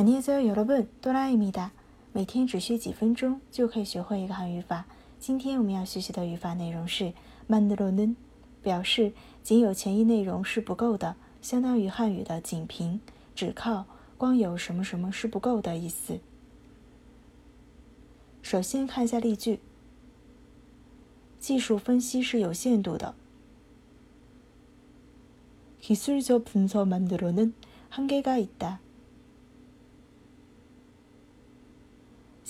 안녕하세요여러분또라이입니다每天只需几分钟就可以学会一个韩语法。今天我们要学习的语法内容是만들어 는， 表示仅有前一内容是不够的，相当于汉语的仅凭、只靠、光有什么什么是不够的意思。首先看一下例句：技术分析是有限度的。기술적분석만들어는한계가있 다。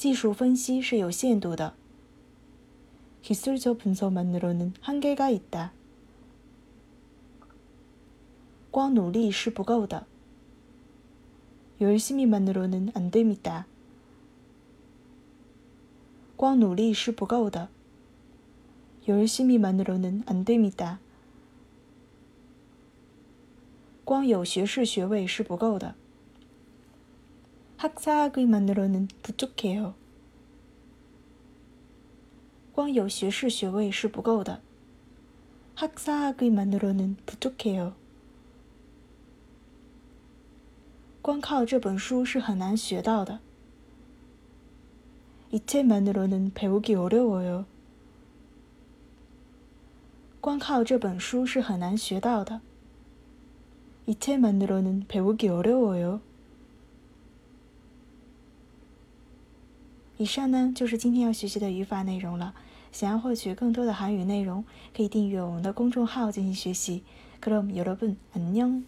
技术分析是有限度的。기술적분석만으로는한계가있 다。 光努力是不够的。열심히만으로는안됩니 다。 光努力是不够的。열심히만으로는안됩니 다。 光有学士学位是不够的。 학사학위만으로는 부족해요. 光有学士学位是不够的. 학사학위만으로는 부족해요. 光靠这本书是很难学到的.이 책만으로는 배우기 어려워요. 光靠这本书是很难学到的.이 책만으로는 배우기 어려워요. 以上呢就是今天要学习的语法内容了。想要获取更多的韩语内容，可以订阅我们的公众号进行学习。Korean young。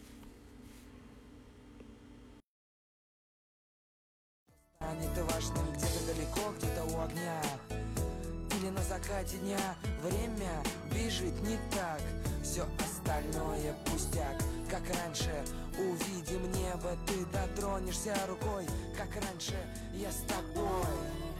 Увидим небо, ты дотронешься рукой, как раньше я с тобой.